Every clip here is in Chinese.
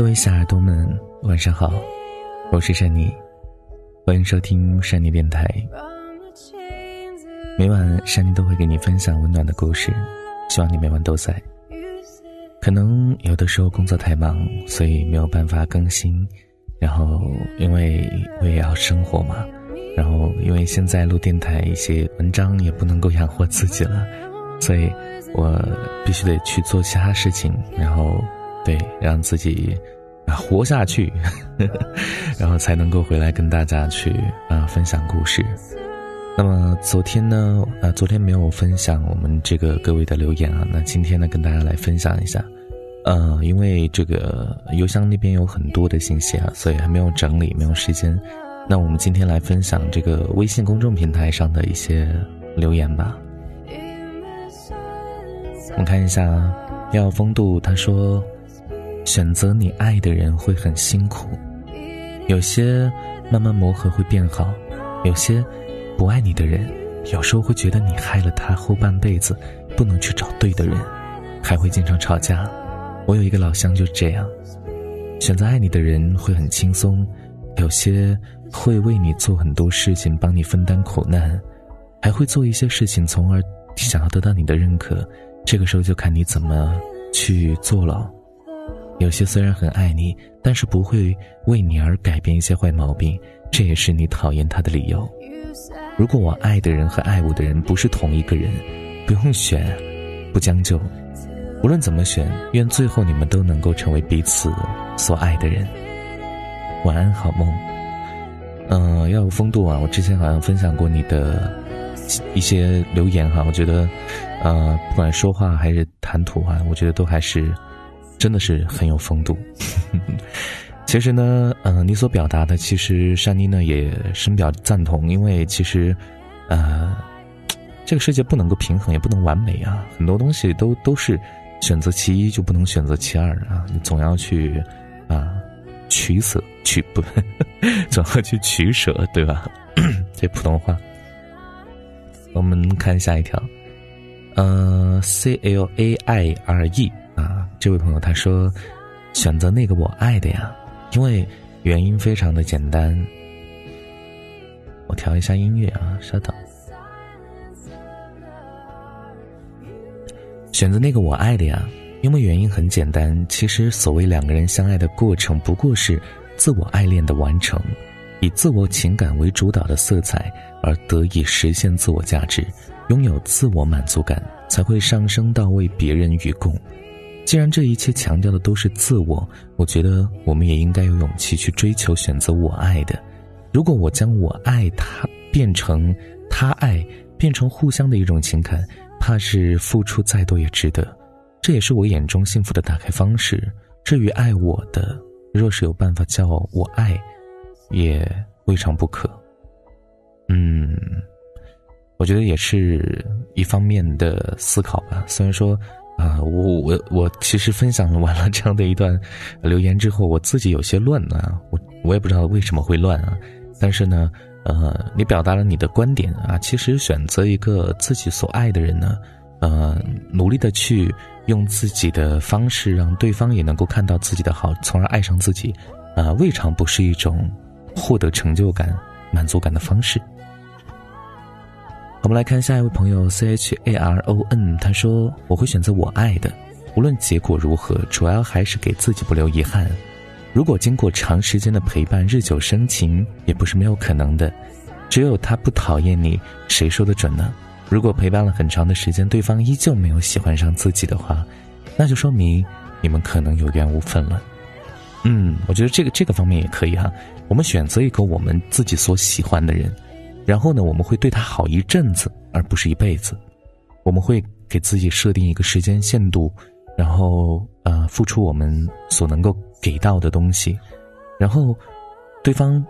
各位小耳朵们，晚上好，我是珊妮，欢迎收听珊妮电台。每晚珊妮都会给你分享温暖的故事，希望你每晚都在。可能有的时候工作太忙，所以没有办法更新。然后因为我也要生活嘛，然后因为现在录电台一些文章也不能够养活自己了，所以我必须得去做其他事情，然后。对，让自己啊活下去呵呵，然后才能够回来跟大家去啊分享故事。那么昨天呢，啊昨天没有分享我们这个各位的留言啊，那今天呢跟大家来分享一下。呃，因为这个邮箱那边有很多的信息啊，所以还没有整理，没有时间。那我们今天来分享这个微信公众平台上的一些留言吧。我们看一下，要风度他说。选择你爱的人会很辛苦，有些慢慢磨合会变好，有些不爱你的人，有时候会觉得你害了他后半辈子，不能去找对的人，还会经常吵架。我有一个老乡就这样，选择爱你的人会很轻松，有些会为你做很多事情，帮你分担苦难，还会做一些事情，从而想要得到你的认可。这个时候就看你怎么去做了。有些虽然很爱你，但是不会为你而改变一些坏毛病，这也是你讨厌他的理由。如果我爱的人和爱我的人不是同一个人，不用选，不将就，无论怎么选，愿最后你们都能够成为彼此所爱的人。晚安，好梦。嗯，要有风度啊！我之前好像分享过你的一些留言哈，我觉得，呃，不管说话还是谈吐啊，我觉得都还是。真的是很有风度。其实呢，嗯，你所表达的，其实珊妮呢也深表赞同。因为其实，呃，这个世界不能够平衡，也不能完美啊。很多东西都都是选择其一就不能选择其二啊。你总要去啊取舍，取不 总要去取舍，对吧？这普通话。我们看下一条，嗯，C L A I R E。啊，这位朋友他说，选择那个我爱的呀，因为原因非常的简单。我调一下音乐啊，稍等。选择那个我爱的呀，因为原因很简单。其实所谓两个人相爱的过程，不过是自我爱恋的完成，以自我情感为主导的色彩，而得以实现自我价值，拥有自我满足感，才会上升到为别人与共。既然这一切强调的都是自我，我觉得我们也应该有勇气去追求选择我爱的。如果我将我爱他变成他爱，变成互相的一种情感，怕是付出再多也值得。这也是我眼中幸福的打开方式。至于爱我的，若是有办法叫我爱，也未尝不可。嗯，我觉得也是一方面的思考吧。虽然说。啊，我我我其实分享完了这样的一段留言之后，我自己有些乱啊，我我也不知道为什么会乱啊。但是呢，呃，你表达了你的观点啊，其实选择一个自己所爱的人呢，呃，努力的去用自己的方式让对方也能够看到自己的好，从而爱上自己，啊，未尝不是一种获得成就感、满足感的方式。我们来看下一位朋友 C H A R O N，他说：“我会选择我爱的，无论结果如何，主要还是给自己不留遗憾。如果经过长时间的陪伴，日久生情也不是没有可能的。只有他不讨厌你，谁说的准呢？如果陪伴了很长的时间，对方依旧没有喜欢上自己的话，那就说明你们可能有缘无分了。嗯，我觉得这个这个方面也可以哈。我们选择一个我们自己所喜欢的人。”然后呢，我们会对他好一阵子，而不是一辈子。我们会给自己设定一个时间限度，然后呃，付出我们所能够给到的东西。然后，对方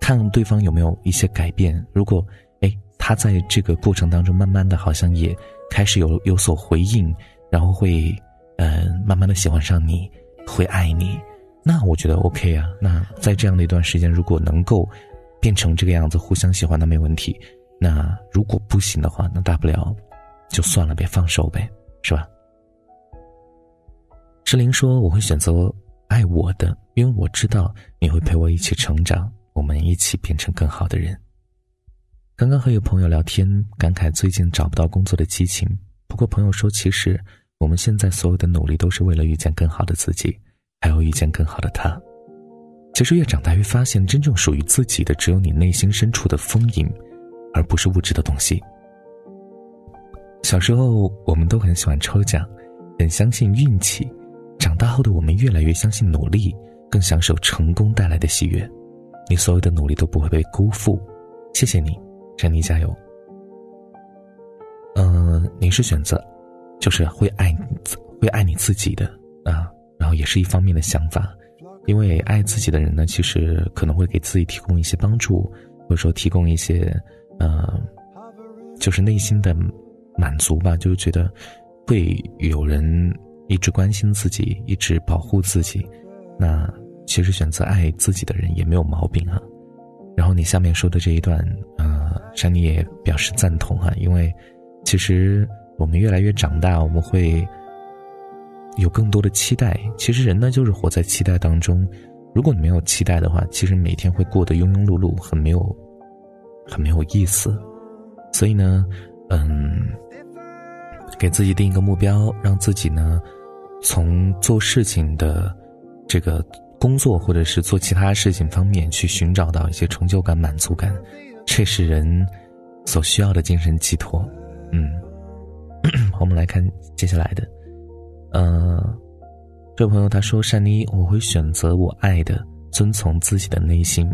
看对方有没有一些改变。如果哎，他在这个过程当中，慢慢的好像也开始有有所回应，然后会呃，慢慢的喜欢上你，会爱你，那我觉得 OK 啊。那在这样的一段时间，如果能够。变成这个样子，互相喜欢那没问题。那如果不行的话，那大不了就算了呗，放手呗，是吧？志玲说：“我会选择爱我的，因为我知道你会陪我一起成长，我们一起变成更好的人。刚刚和一个朋友聊天，感慨最近找不到工作的激情。不过朋友说，其实我们现在所有的努力都是为了遇见更好的自己，还有遇见更好的他。其实越长大越发现，真正属于自己的只有你内心深处的丰盈，而不是物质的东西。小时候我们都很喜欢抽奖，很相信运气；长大后的我们越来越相信努力，更享受成功带来的喜悦。你所有的努力都不会被辜负，谢谢你。珍妮加油。嗯，你是选择，就是会爱，会爱你自己的啊，然后也是一方面的想法，因为爱自己的人呢，其实可能会给自己提供一些帮助，或者说提供一些，呃，就是内心的满足吧，就是觉得会有人一直关心自己，一直保护自己，那其实选择爱自己的人也没有毛病啊。然后你下面说的这一段，嗯。珊妮也表示赞同哈，因为其实我们越来越长大，我们会有更多的期待。其实人呢，就是活在期待当中。如果你没有期待的话，其实每天会过得庸庸碌碌，很没有，很没有意思。所以呢，嗯，给自己定一个目标，让自己呢，从做事情的这个工作或者是做其他事情方面去寻找到一些成就感、满足感。这是人所需要的精神寄托，嗯，我们来看接下来的，呃，这位朋友他说：“善妮，我会选择我爱的，遵从自己的内心，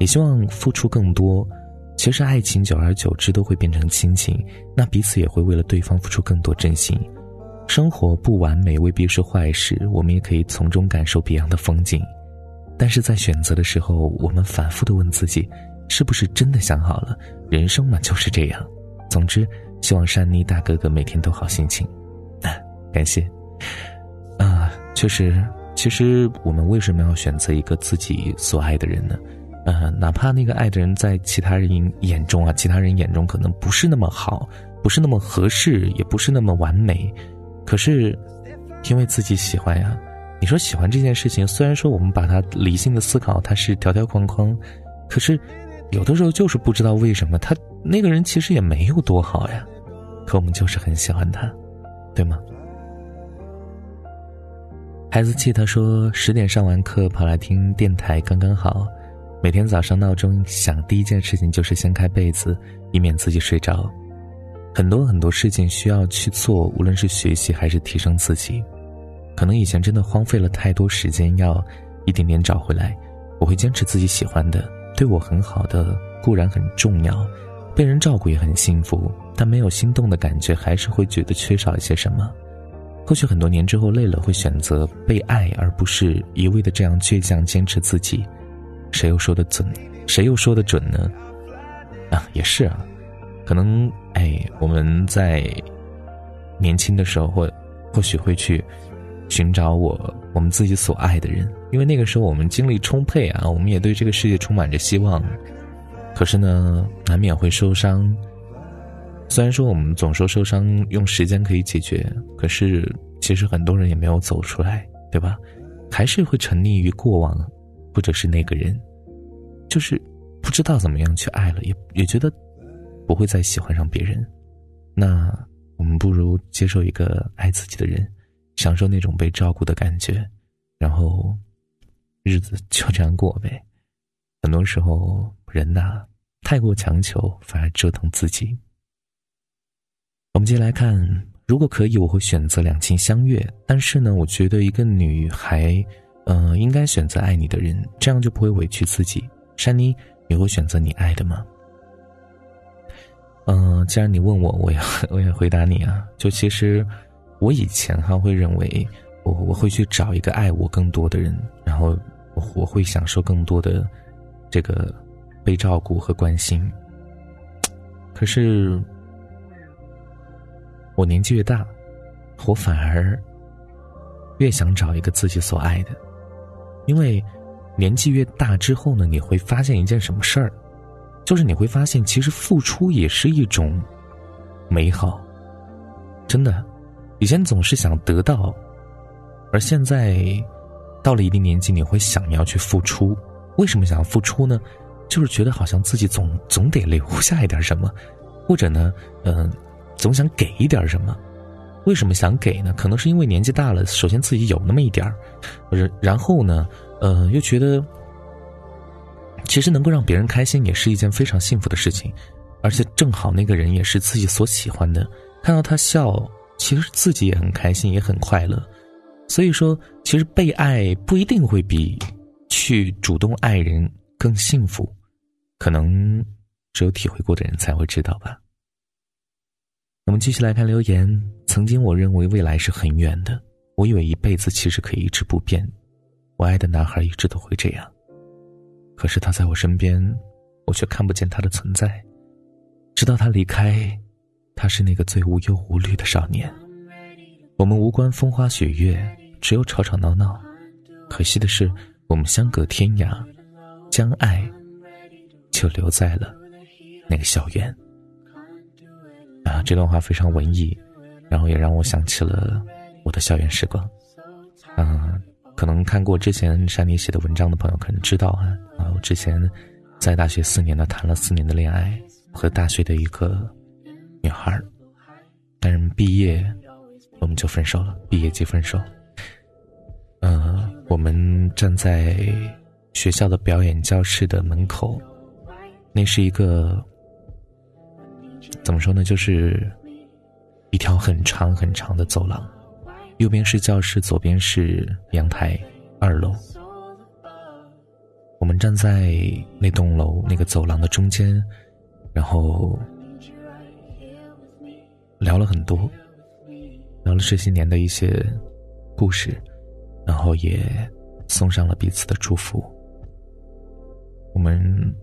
也希望付出更多。其实爱情久而久之都会变成亲情，那彼此也会为了对方付出更多真心。生活不完美未必是坏事，我们也可以从中感受别样的风景。但是在选择的时候，我们反复的问自己。”是不是真的想好了？人生嘛就是这样。总之，希望山妮大哥哥每天都好心情。感谢。啊，确实，其实我们为什么要选择一个自己所爱的人呢？呃，哪怕那个爱的人在其他人眼中啊，其他人眼中可能不是那么好，不是那么合适，也不是那么完美，可是，因为自己喜欢呀。你说喜欢这件事情，虽然说我们把它理性的思考，它是条条框框，可是。有的时候就是不知道为什么他那个人其实也没有多好呀，可我们就是很喜欢他，对吗？孩子气他说十点上完课跑来听电台刚刚好，每天早上闹钟响第一件事情就是掀开被子，以免自己睡着。很多很多事情需要去做，无论是学习还是提升自己，可能以前真的荒废了太多时间，要一点点找回来。我会坚持自己喜欢的。对我很好的固然很重要，被人照顾也很幸福，但没有心动的感觉，还是会觉得缺少一些什么。或许很多年之后累了，会选择被爱，而不是一味的这样倔强坚持自己。谁又说的准？谁又说的准呢？啊，也是啊，可能哎，我们在年轻的时候，或或许会去。寻找我我们自己所爱的人，因为那个时候我们精力充沛啊，我们也对这个世界充满着希望。可是呢，难免会受伤。虽然说我们总说受伤用时间可以解决，可是其实很多人也没有走出来，对吧？还是会沉溺于过往，或者是那个人，就是不知道怎么样去爱了，也也觉得不会再喜欢上别人。那我们不如接受一个爱自己的人。享受那种被照顾的感觉，然后日子就这样过呗。很多时候，人呐，太过强求反而折腾自己。我们接下来看，如果可以，我会选择两情相悦。但是呢，我觉得一个女孩，嗯，应该选择爱你的人，这样就不会委屈自己。珊妮，你会选择你爱的吗？嗯，既然你问我，我也我也回答你啊。就其实。我以前哈会认为，我我会去找一个爱我更多的人，然后我我会享受更多的这个被照顾和关心。可是我年纪越大，我反而越想找一个自己所爱的，因为年纪越大之后呢，你会发现一件什么事儿，就是你会发现其实付出也是一种美好，真的。以前总是想得到，而现在到了一定年纪，你会想要去付出。为什么想要付出呢？就是觉得好像自己总总得留下一点什么，或者呢，嗯，总想给一点什么。为什么想给呢？可能是因为年纪大了，首先自己有那么一点儿，然然后呢，呃，又觉得其实能够让别人开心也是一件非常幸福的事情，而且正好那个人也是自己所喜欢的，看到他笑，其实自己也很开心，也很快乐。所以说，其实被爱不一定会比去主动爱人更幸福。可能只有体会过的人才会知道吧。我们继续来看留言。曾经我认为未来是很远的，我以为一辈子其实可以一直不变。我爱的男孩一直都会这样，可是他在我身边，我却看不见他的存在。直到他离开，他是那个最无忧无虑的少年。我们无关风花雪月，只有吵吵闹闹。可惜的是，我们相隔天涯，将爱。就留在了那个校园啊！这段话非常文艺，然后也让我想起了我的校园时光。嗯，可能看过之前山里写的文章的朋友可能知道啊啊！我之前在大学四年呢，谈了四年的恋爱，和大学的一个女孩但是毕业我们就分手了，毕业即分手。嗯，我们站在学校的表演教室的门口。那是一个怎么说呢？就是一条很长很长的走廊，右边是教室，左边是阳台，二楼。我们站在那栋楼那个走廊的中间，然后聊了很多，聊了这些年的一些故事，然后也送上了彼此的祝福。我们。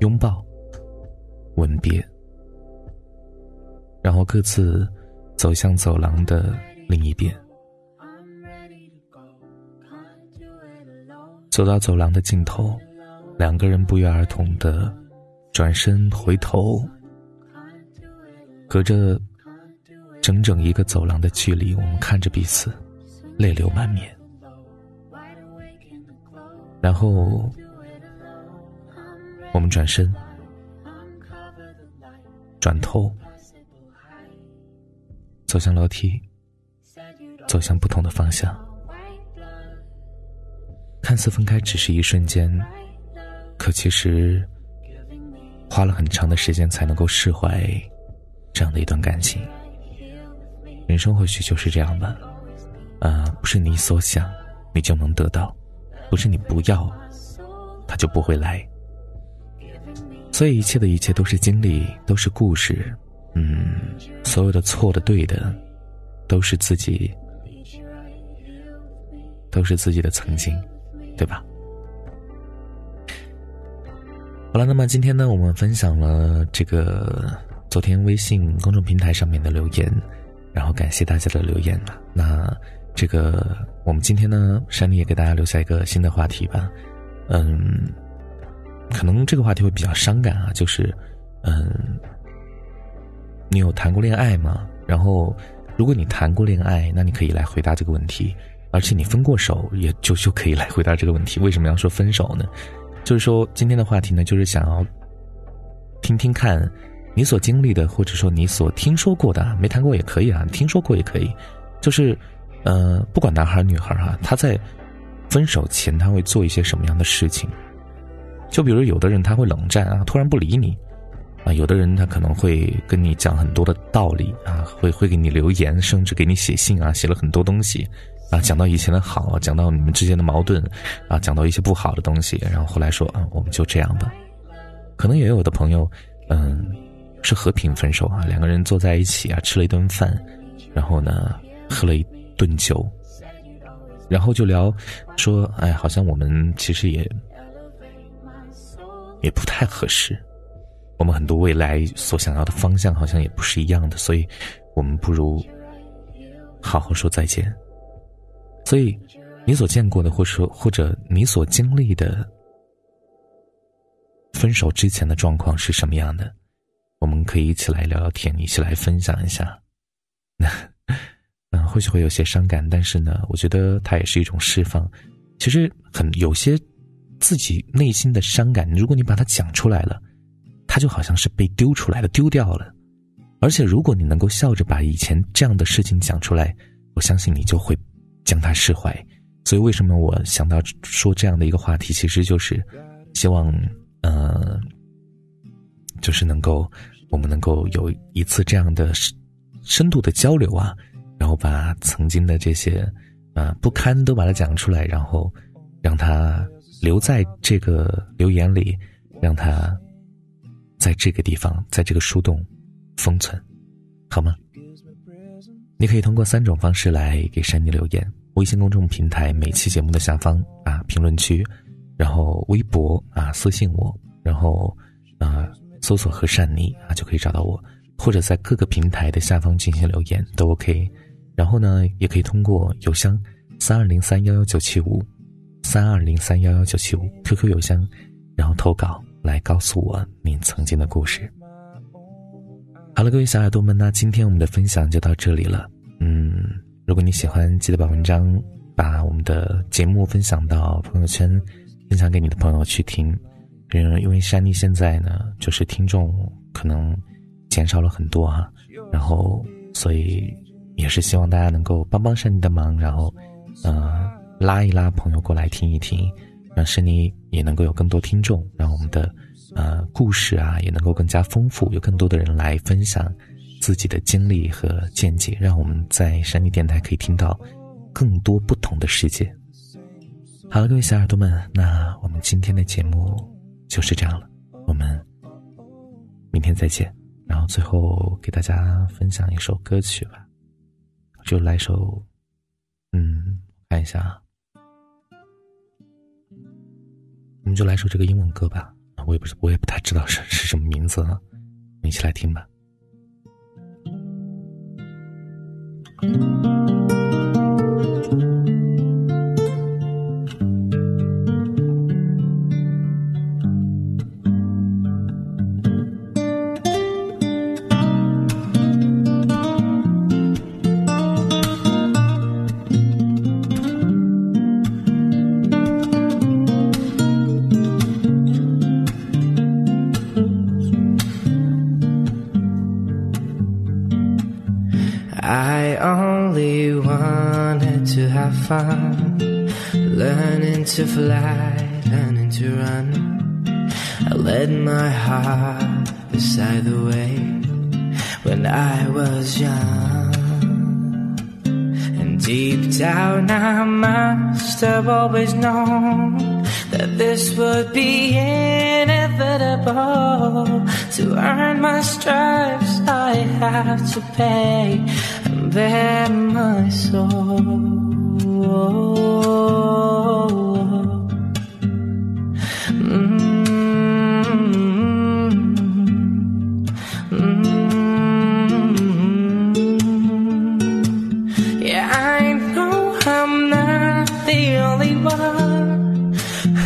拥抱，吻别，然后各自走向走廊的另一边。走到走廊的尽头，两个人不约而同的转身回头，隔着整整一个走廊的距离，我们看着彼此，泪流满面，然后。我们转身，转头，走向楼梯，走向不同的方向。看似分开只是一瞬间，可其实花了很长的时间才能够释怀这样的一段感情。人生或许就是这样吧，啊，不是你所想你就能得到，不是你不要，他就不会来。所以一切的一切都是经历，都是故事，嗯，所有的错的对的，都是自己，都是自己的曾经，对吧？好了，那么今天呢，我们分享了这个昨天微信公众平台上面的留言，然后感谢大家的留言。那这个我们今天呢，山里也给大家留下一个新的话题吧，嗯。可能这个话题会比较伤感啊，就是，嗯，你有谈过恋爱吗？然后，如果你谈过恋爱，那你可以来回答这个问题，而且你分过手，也就就可以来回答这个问题。为什么要说分手呢？就是说今天的话题呢，就是想要听听看你所经历的，或者说你所听说过的，没谈过也可以啊，听说过也可以，就是，呃，不管男孩女孩哈，他在分手前他会做一些什么样的事情？就比如有的人他会冷战啊，突然不理你，啊，有的人他可能会跟你讲很多的道理啊，会会给你留言，甚至给你写信啊，写了很多东西，啊，讲到以前的好，讲到你们之间的矛盾，啊，讲到一些不好的东西，然后后来说啊，我们就这样吧。可能也有的朋友，嗯，是和平分手啊，两个人坐在一起啊，吃了一顿饭，然后呢，喝了一顿酒，然后就聊，说，哎，好像我们其实也。也不太合适，我们很多未来所想要的方向好像也不是一样的，所以，我们不如好好说再见。所以，你所见过的，或者说或者你所经历的分手之前的状况是什么样的？我们可以一起来聊聊天，一起来分享一下。那，嗯，或许会有些伤感，但是呢，我觉得它也是一种释放。其实很有些自己内心的伤感，如果你把它讲出来了，他就好像是被丢出来了，丢掉了。而且如果你能够笑着把以前这样的事情讲出来，我相信你就会将它释怀。所以为什么我想到说这样的一个话题，其实就是希望，呃，就是能够我们能够有一次这样的深度的交流啊，然后把曾经的这些。啊，不堪都把它讲出来，然后让它留在这个留言里，让它在这个地方，在这个树洞封存，好吗？你可以通过三种方式来给山妮留言：微信公众平台每期节目的下方啊评论区，然后微博啊私信我，然后啊搜索和善妮啊就可以找到我，或者在各个平台的下方进行留言都 OK。然后呢，也可以通过邮箱三二零三幺幺九七五，三二零三幺幺九七五 QQ 邮箱，然后投稿来告诉我你曾经的故事。好了，各位小耳朵们，那今天我们的分享就到这里了。嗯，如果你喜欢，记得把文章、把我们的节目分享到朋友圈，分享给你的朋友去听。嗯，因为山妮现在呢，就是听众可能减少了很多哈，然后所以。也是希望大家能够帮帮珊妮的忙，然后，呃，拉一拉朋友过来听一听，让珊妮也能够有更多听众，让我们的呃故事啊也能够更加丰富，有更多的人来分享自己的经历和见解，让我们在山地电台可以听到更多不同的世界。好了，各位小耳朵们，那我们今天的节目就是这样了，我们明天再见。然后最后给大家分享一首歌曲吧。就来首，嗯，看一下啊，我们就来首这个英文歌吧。我也不是，我也不太知道是是什么名字啊，我们一起来听吧。Fun, learning to fly, learning to run. I led my heart beside the way when I was young. And deep down, I must have always known that this would be inevitable. To earn my stripes, I have to pay bear my soul. Yeah, I know I'm not the only one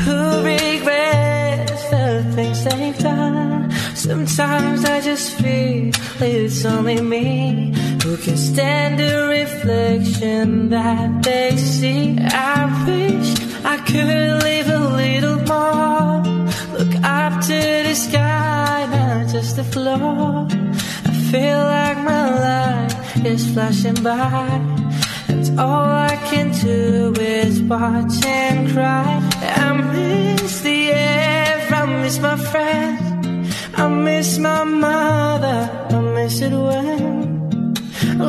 who regrets the things they've done. Sometimes I just feel it's only me who can stand the reflection that they see. I wish I could leave a little more. Look up to the sky, not just the floor. I feel like my life is flashing by. And all I can do is watch and cry. I miss the air, I miss my friends. I miss my mother, I miss it when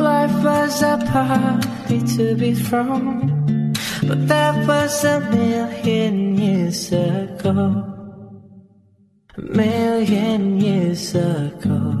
Life was a party to be thrown, but that was a million years ago. A million years ago.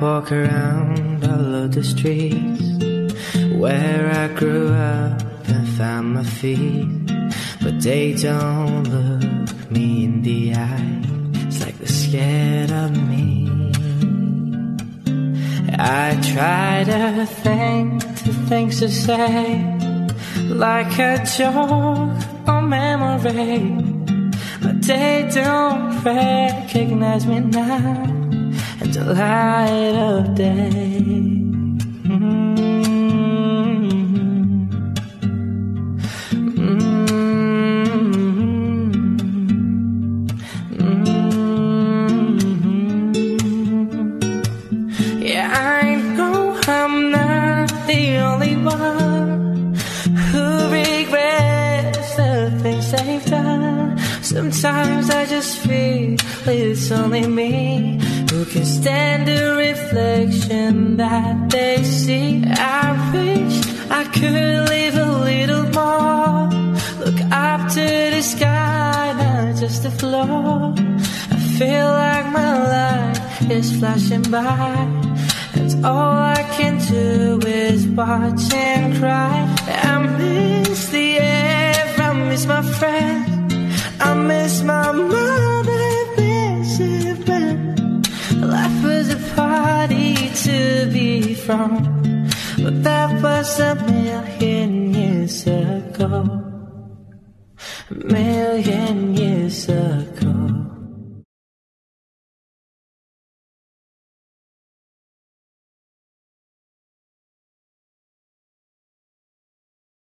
Walk around all of the streets where I grew up and found my feet, but they don't look me in the eye. It's like they're scared of me. I try to think the things to say, like a joke or memory, but they don't recognize me now in the light of day. Yeah, I know I'm not the only one who regrets the things they've done. Sometimes I just feel it's only that they see. I wish I could live a little more. Look up to the sky, not just the floor. I feel like my life is flashing by. And all I can do is watch and cry. I miss the air, I miss my friends. I miss my mother, to be from. But that was a million years ago. A million years ago.